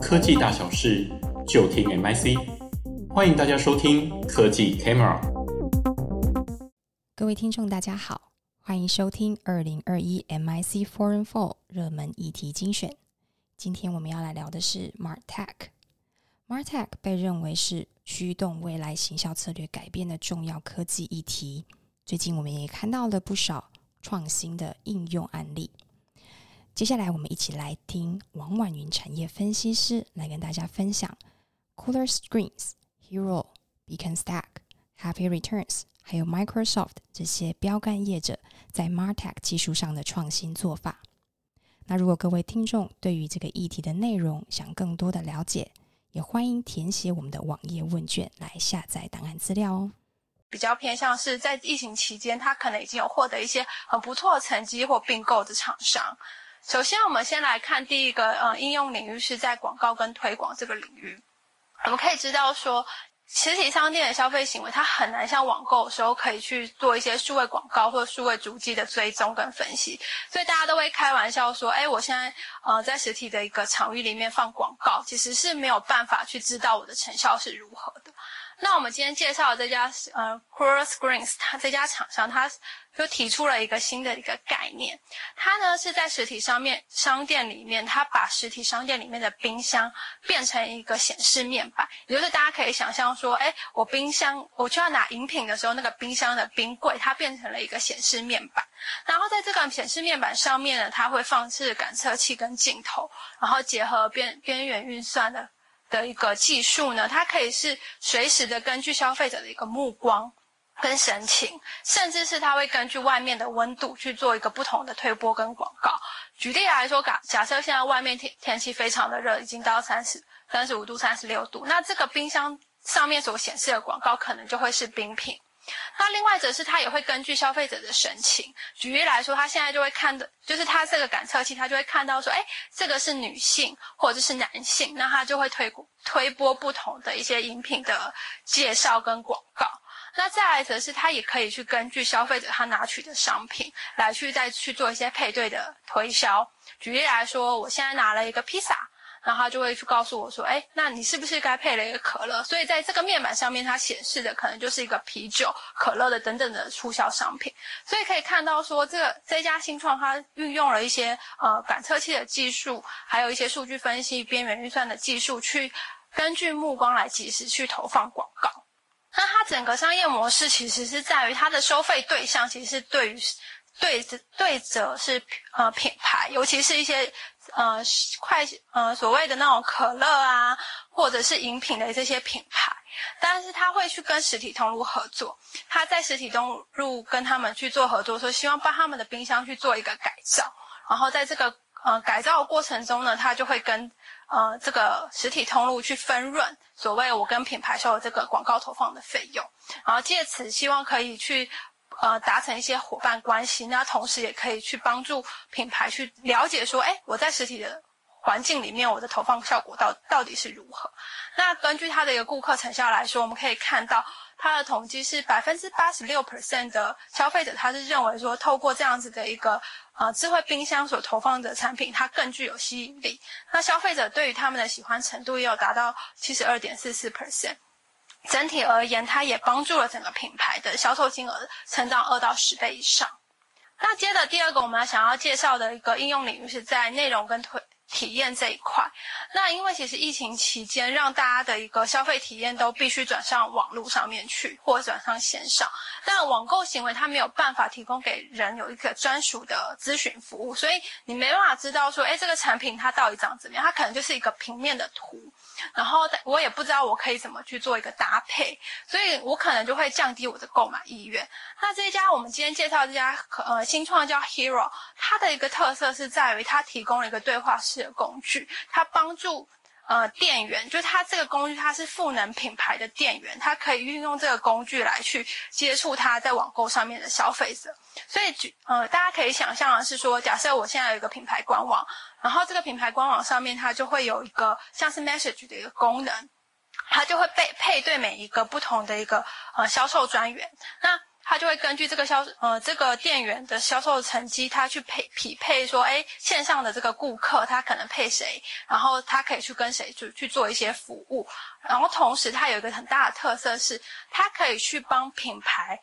科技大小事，就听 MIC。欢迎大家收听科技 Camera。各位听众，大家好，欢迎收听二零二一 MIC Foreign Four 热门议题精选。今天我们要来聊的是 MarTech。MarTech 被认为是驱动未来行销策略改变的重要科技议题。最近我们也看到了不少创新的应用案例。接下来，我们一起来听王婉云产业分析师来跟大家分享 Cooler Screens、Hero、Beaconstack、Happy Returns，还有 Microsoft 这些标杆业者在 MarTech 技术上的创新做法。那如果各位听众对于这个议题的内容想更多的了解，也欢迎填写我们的网页问卷来下载档案资料哦。比较偏向是在疫情期间，他可能已经有获得一些很不错的成绩或并购的厂商。首先，我们先来看第一个，呃，应用领域是在广告跟推广这个领域。我们可以知道说，实体商店的消费行为，它很难像网购的时候可以去做一些数位广告或数位足迹的追踪跟分析，所以大家都会开玩笑说，哎，我现在呃在实体的一个场域里面放广告，其实是没有办法去知道我的成效是如何的。那我们今天介绍的这家呃 Cooler Screens，它这家厂商，它就提出了一个新的一个概念。它呢是在实体商面商店里面，它把实体商店里面的冰箱变成一个显示面板，也就是大家可以想象说，哎，我冰箱我就要拿饮品的时候，那个冰箱的冰柜它变成了一个显示面板。然后在这个显示面板上面呢，它会放置感测器跟镜头，然后结合边边缘运算的。的一个技术呢，它可以是随时的根据消费者的一个目光跟神情，甚至是它会根据外面的温度去做一个不同的推播跟广告。举例来说，假假设现在外面天天气非常的热，已经到三十三十五度、三十六度，那这个冰箱上面所显示的广告可能就会是冰品。那另外则是，他也会根据消费者的神情，举例来说，他现在就会看的，就是他这个感测器，他就会看到说，哎，这个是女性或者是男性，那他就会推推播不同的一些饮品的介绍跟广告。那再来则是，他也可以去根据消费者他拿取的商品来去再去做一些配对的推销。举例来说，我现在拿了一个披萨。然后他就会去告诉我说：“哎，那你是不是该配了一个可乐？”所以在这个面板上面，它显示的可能就是一个啤酒、可乐的等等的促销商品。所以可以看到说，这个这家新创它运用了一些呃感测器的技术，还有一些数据分析、边缘运算的技术，去根据目光来及时去投放广告。那它整个商业模式其实是在于它的收费对象其实是对于对对者是呃品牌，尤其是一些。呃，快呃，所谓的那种可乐啊，或者是饮品的这些品牌，但是他会去跟实体通路合作，他在实体通路跟他们去做合作，说希望帮他们的冰箱去做一个改造，然后在这个呃改造的过程中呢，他就会跟呃这个实体通路去分润，所谓我跟品牌收的这个广告投放的费用，然后借此希望可以去。呃，达成一些伙伴关系，那同时也可以去帮助品牌去了解说，哎，我在实体的环境里面，我的投放效果到到底是如何？那根据他的一个顾客成效来说，我们可以看到他的统计是百分之八十六 percent 的消费者，他是认为说，透过这样子的一个呃智慧冰箱所投放的产品，它更具有吸引力。那消费者对于他们的喜欢程度也有达到七十二点四四 percent。整体而言，它也帮助了整个品牌的销售金额成长二到十倍以上。那接着第二个，我们想要介绍的一个应用领域是在内容跟推体验这一块。那因为其实疫情期间，让大家的一个消费体验都必须转上网络上面去，或者转上线上。但网购行为它没有办法提供给人有一个专属的咨询服务，所以你没办法知道说，哎，这个产品它到底长怎么样？它可能就是一个平面的图。然后我也不知道我可以怎么去做一个搭配，所以我可能就会降低我的购买意愿。那这一家我们今天介绍这家呃新创叫 Hero，它的一个特色是在于它提供了一个对话式的工具，它帮助。呃，店员就是它这个工具，它是赋能品牌的店员，它可以运用这个工具来去接触它在网购上面的消费者。所以，呃，大家可以想象的是说，假设我现在有一个品牌官网，然后这个品牌官网上面它就会有一个像是 message 的一个功能，它就会被配对每一个不同的一个呃销售专员。那他就会根据这个销呃这个店员的销售成绩，他去配匹配说，哎，线上的这个顾客他可能配谁，然后他可以去跟谁去去做一些服务，然后同时他有一个很大的特色是，他可以去帮品牌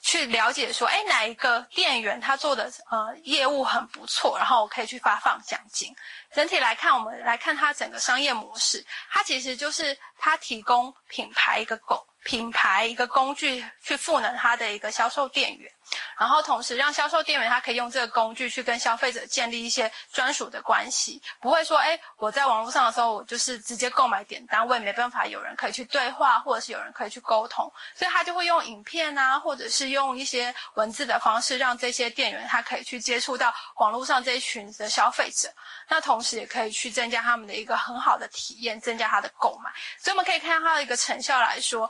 去了解说，哎，哪一个店员他做的呃业务很不错，然后我可以去发放奖金。整体来看，我们来看它整个商业模式，它其实就是它提供品牌一个狗。品牌一个工具去赋能它的一个销售店员，然后同时让销售店员他可以用这个工具去跟消费者建立一些专属的关系，不会说，哎，我在网络上的时候我就是直接购买点单，我也没办法有人可以去对话，或者是有人可以去沟通，所以他就会用影片啊，或者是用一些文字的方式，让这些店员他可以去接触到网络上这一群的消费者，那同时也可以去增加他们的一个很好的体验，增加他的购买，所以我们可以看到它的一个成效来说。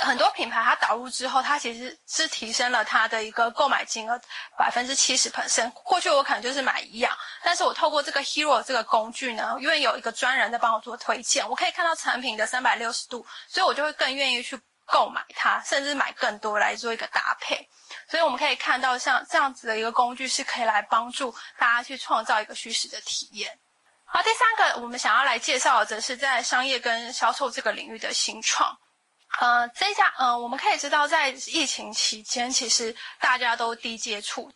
很多品牌它导入之后，它其实是提升了它的一个购买金额百分之七十 percent。过去我可能就是买一样，但是我透过这个 Hero 这个工具呢，因为有一个专人在帮我做推荐，我可以看到产品的三百六十度，所以我就会更愿意去购买它，甚至买更多来做一个搭配。所以我们可以看到，像这样子的一个工具是可以来帮助大家去创造一个虚实的体验。好，第三个我们想要来介绍的，则是在商业跟销售这个领域的新创。呃，这一家，呃，我们可以知道，在疫情期间，其实大家都低接触，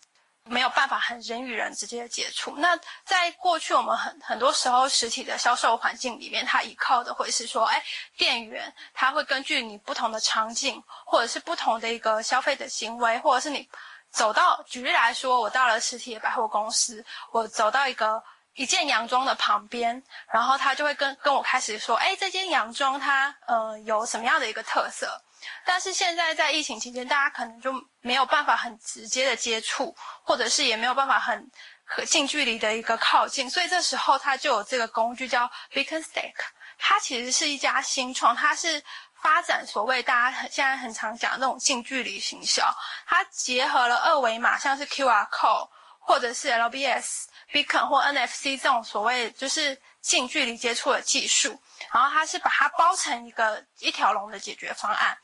没有办法很人与人之间的接触。那在过去，我们很很多时候实体的销售环境里面，它依靠的会是说，哎，店员他会根据你不同的场景，或者是不同的一个消费的行为，或者是你走到，举例来说，我到了实体的百货公司，我走到一个。一件洋装的旁边，然后他就会跟跟我开始说，哎，这件洋装它呃有什么样的一个特色？但是现在在疫情期间，大家可能就没有办法很直接的接触，或者是也没有办法很很近距离的一个靠近，所以这时候它就有这个工具叫 Beaconstate，它其实是一家新创，它是发展所谓大家现在很常讲的那种近距离行销，它结合了二维码，像是 QR code 或者是 LBS。Beacon 或 NFC 这种所谓就是近距离接触的技术，然后它是把它包成一个一条龙的解决方案，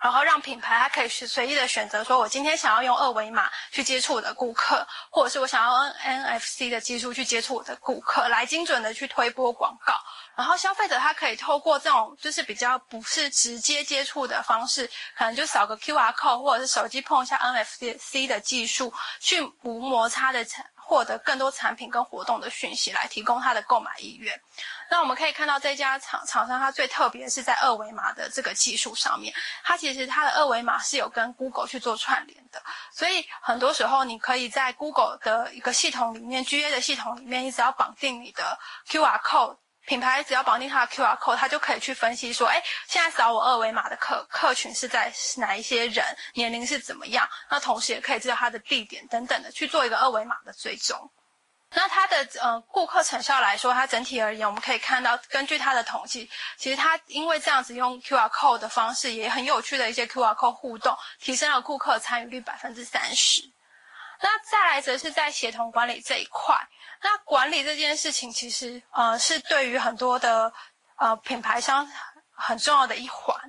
然后让品牌它可以随随意的选择，说我今天想要用二维码去接触我的顾客，或者是我想要用 NFC 的技术去接触我的顾客，来精准的去推播广告。然后消费者他可以透过这种就是比较不是直接接触的方式，可能就扫个 QR code 或者是手机碰一下 NFC 的技术，去无摩擦的产。获得更多产品跟活动的讯息，来提供他的购买意愿。那我们可以看到这家厂厂商，它最特别是在二维码的这个技术上面。它其实它的二维码是有跟 Google 去做串联的，所以很多时候你可以在 Google 的一个系统里面，GA 的系统里面，你只要绑定你的 QR code。品牌只要绑定它的 QR code，它就可以去分析说，哎，现在扫我二维码的客客群是在哪一些人，年龄是怎么样？那同时也可以知道它的地点等等的，去做一个二维码的追踪。那它的呃顾客成效来说，它整体而言，我们可以看到，根据它的统计，其实它因为这样子用 QR code 的方式，也很有趣的一些 QR code 互动，提升了顾客参与率百分之三十。那再来则是在协同管理这一块。那管理这件事情，其实呃是对于很多的呃品牌商很重要的一环。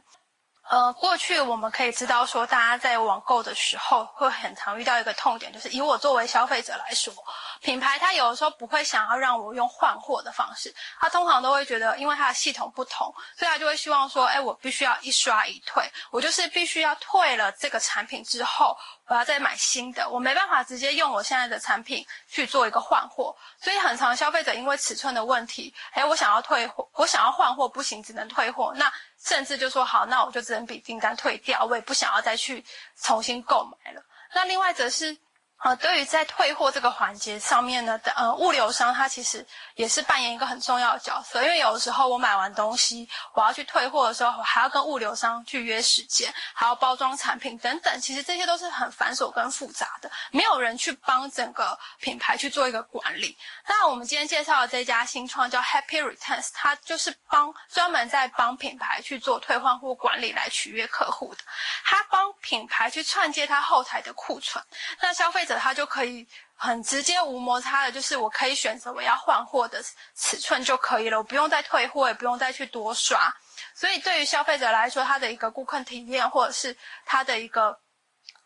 呃，过去我们可以知道说，大家在网购的时候会很常遇到一个痛点，就是以我作为消费者来说，品牌它有的时候不会想要让我用换货的方式，它通常都会觉得，因为它的系统不同，所以它就会希望说，哎，我必须要一刷一退，我就是必须要退了这个产品之后，我要再买新的，我没办法直接用我现在的产品去做一个换货，所以很常消费者因为尺寸的问题，哎，我想要退货，我想要换货不行，只能退货，那。甚至就说好，那我就只能比订单退掉，我也不想要再去重新购买了。那另外则是。呃，对于在退货这个环节上面呢，呃，物流商他其实也是扮演一个很重要的角色，因为有的时候我买完东西，我要去退货的时候，我还要跟物流商去约时间，还要包装产品等等，其实这些都是很繁琐跟复杂的，没有人去帮整个品牌去做一个管理。那我们今天介绍的这家新创叫 Happy Returns，它就是帮专门在帮品牌去做退换货管理来取悦客户的，它帮品牌去串接它后台的库存，那消费者。他就可以很直接无摩擦的，就是我可以选择我要换货的尺寸就可以了，我不用再退货，也不用再去多刷。所以对于消费者来说，他的一个顾客体验或者是他的一个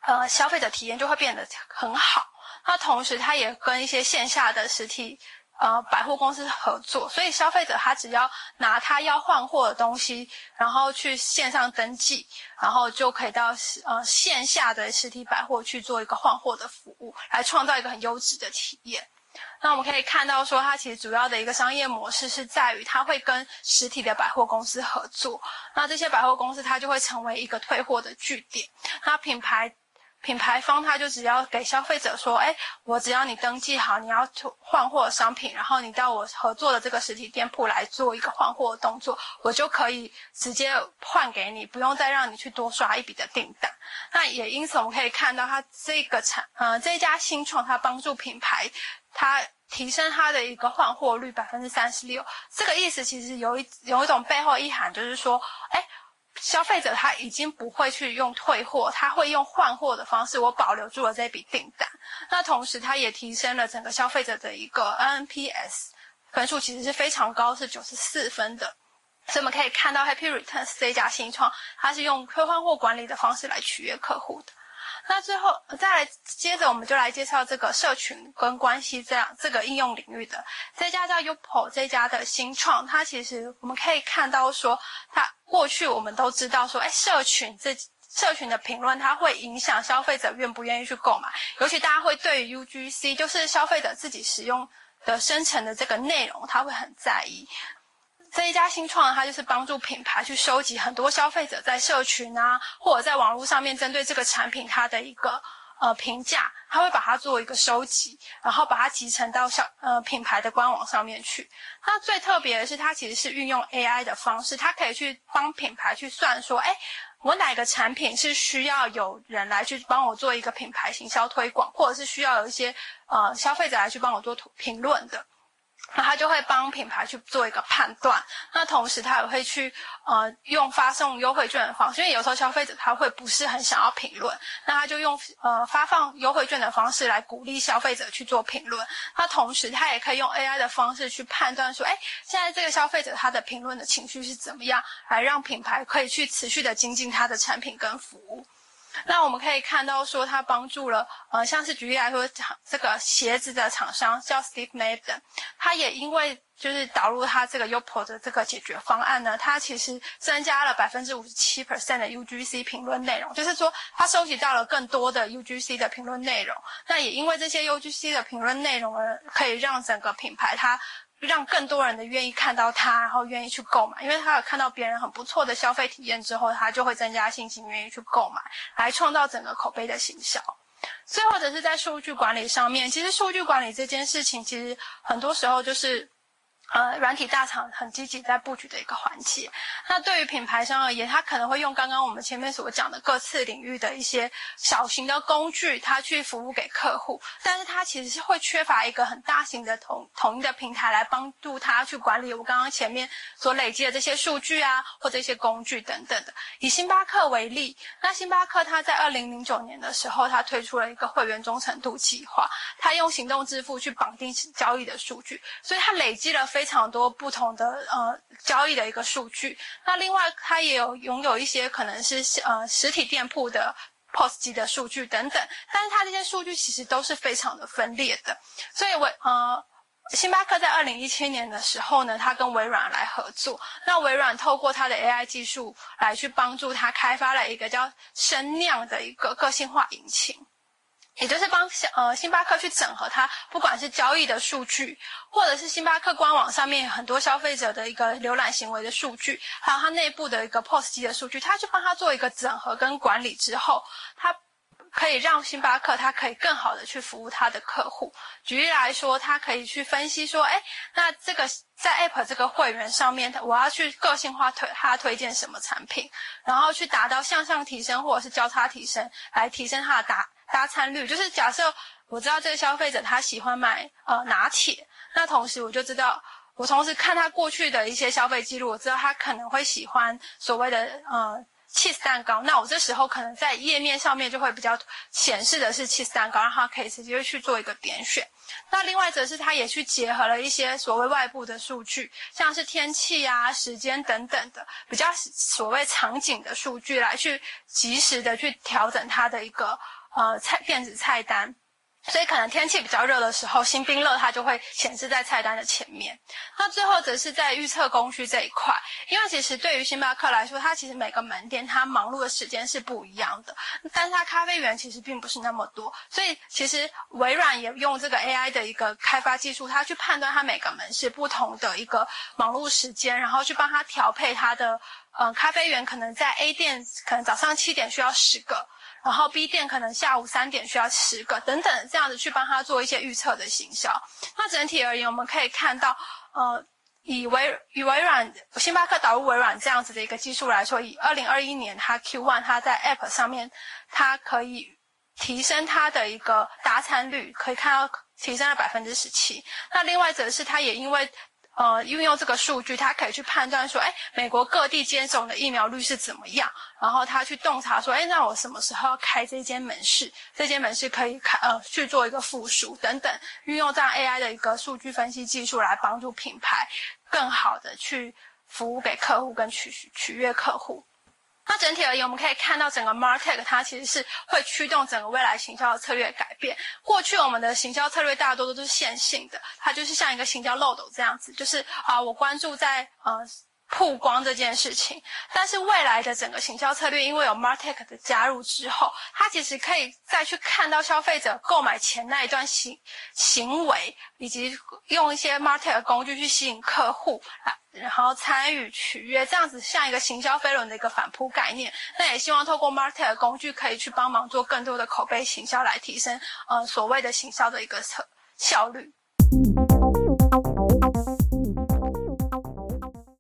呃消费者体验就会变得很好。那同时，它也跟一些线下的实体。呃，百货公司合作，所以消费者他只要拿他要换货的东西，然后去线上登记，然后就可以到呃线下的实体百货去做一个换货的服务，来创造一个很优质的体验。那我们可以看到说，它其实主要的一个商业模式是在于，它会跟实体的百货公司合作，那这些百货公司它就会成为一个退货的据点，那品牌。品牌方他就只要给消费者说，哎，我只要你登记好你要换货商品，然后你到我合作的这个实体店铺来做一个换货动作，我就可以直接换给你，不用再让你去多刷一笔的订单。那也因此我们可以看到，它这个产呃这家新创，它帮助品牌它提升它的一个换货率百分之三十六。这个意思其实有一有一种背后意涵，就是说，哎。消费者他已经不会去用退货，他会用换货的方式，我保留住了这笔订单。那同时，它也提升了整个消费者的一个 NPS 分数，其实是非常高，是九十四分的。所以我们可以看到，Happy Returns 这一家新创，它是用退换货管理的方式来取悦客户的。那最后再来接着，我们就来介绍这个社群跟关系这样这个应用领域的这家叫 Upo 这家的新创，它其实我们可以看到说，它过去我们都知道说，哎，社群这社群的评论它会影响消费者愿不愿意去购买，尤其大家会对于 UGC 就是消费者自己使用的生成的这个内容，他会很在意。这一家新创，它就是帮助品牌去收集很多消费者在社群啊，或者在网络上面针对这个产品它的一个呃评价，它会把它做一个收集，然后把它集成到小呃品牌的官网上面去。那最特别的是，它其实是运用 AI 的方式，它可以去帮品牌去算说，哎，我哪个产品是需要有人来去帮我做一个品牌行销推广，或者是需要有一些呃消费者来去帮我做图评论的。那他就会帮品牌去做一个判断，那同时他也会去呃用发送优惠券的方式，因为有时候消费者他会不是很想要评论，那他就用呃发放优惠券的方式来鼓励消费者去做评论。那同时他也可以用 AI 的方式去判断说，哎，现在这个消费者他的评论的情绪是怎么样，来让品牌可以去持续的精进他的产品跟服务。那我们可以看到说，它帮助了呃，像是举例来说，这个鞋子的厂商叫 Steve Madden，他也因为就是导入他这个 Yupo 的这个解决方案呢，它其实增加了百分之五十七 percent 的 UGC 评论内容，就是说他收集到了更多的 UGC 的评论内容。那也因为这些 UGC 的评论内容而可以让整个品牌它。让更多人的愿意看到它，然后愿意去购买，因为他有看到别人很不错的消费体验之后，他就会增加信心，愿意去购买，来创造整个口碑的行销。最后，则是在数据管理上面，其实数据管理这件事情，其实很多时候就是。呃，软体大厂很积极在布局的一个环节。那对于品牌商而言，他可能会用刚刚我们前面所讲的各次领域的一些小型的工具，他去服务给客户。但是，他其实是会缺乏一个很大型的统统一的平台来帮助他去管理我刚刚前面所累积的这些数据啊，或者一些工具等等的。以星巴克为例，那星巴克它在二零零九年的时候，它推出了一个会员忠诚度计划，它用行动支付去绑定交易的数据，所以它累积了非。非常多不同的呃交易的一个数据，那另外它也有拥有一些可能是呃实体店铺的 POS 机的数据等等，但是它这些数据其实都是非常的分裂的，所以我呃星巴克在二零一七年的时候呢，它跟微软来合作，那微软透过它的 AI 技术来去帮助它开发了一个叫声酿的一个个性化引擎。也就是帮呃星巴克去整合它，不管是交易的数据，或者是星巴克官网上面很多消费者的一个浏览行为的数据，还有它内部的一个 POS 机的数据，它去帮它做一个整合跟管理之后，它可以让星巴克它可以更好的去服务它的客户。举例来说，它可以去分析说，哎，那这个在 App 这个会员上面，我要去个性化推它推荐什么产品，然后去达到向上提升或者是交叉提升，来提升它的达。搭餐率就是假设我知道这个消费者他喜欢买呃拿铁，那同时我就知道我同时看他过去的一些消费记录，我知道他可能会喜欢所谓的呃 cheese 蛋糕，那我这时候可能在页面上面就会比较显示的是 cheese 蛋糕，让它可以直接去做一个点选。那另外则是它也去结合了一些所谓外部的数据，像是天气啊、时间等等的比较所谓场景的数据，来去及时的去调整它的一个呃菜电子菜单。所以可能天气比较热的时候，新冰乐它就会显示在菜单的前面。那最后则是在预测供需这一块，因为其实对于星巴克来说，它其实每个门店它忙碌的时间是不一样的，但是它咖啡员其实并不是那么多，所以其实微软也用这个 AI 的一个开发技术，它去判断它每个门市不同的一个忙碌时间，然后去帮它调配它的，呃，咖啡员可能在 A 店可能早上七点需要十个。然后 B 店可能下午三点需要十个等等这样子去帮他做一些预测的行销。那整体而言，我们可以看到，呃，以微以微软星巴克导入微软这样子的一个技术来说，以二零二一年它 Q one 它在 App 上面，它可以提升它的一个达产率，可以看到提升了百分之十七。那另外则是它也因为。呃，运用这个数据，他可以去判断说，哎，美国各地接种的疫苗率是怎么样，然后他去洞察说，哎，那我什么时候开这间门市？这间门市可以开，呃，去做一个附属等等，运用这样 AI 的一个数据分析技术来帮助品牌更好的去服务给客户跟取取悦客户。那整体而言，我们可以看到整个 MarTech 它其实是会驱动整个未来行销的策略改变。过去我们的行销策略大多都是线性的，它就是像一个行销漏斗这样子，就是啊，我关注在呃。曝光这件事情，但是未来的整个行销策略，因为有 MarTech 的加入之后，它其实可以再去看到消费者购买前那一段行行为，以及用一些 MarTech 工具去吸引客户啊，然后参与取悦，这样子像一个行销飞轮的一个反扑概念。那也希望透过 MarTech 工具，可以去帮忙做更多的口碑行销，来提升呃所谓的行销的一个效效率。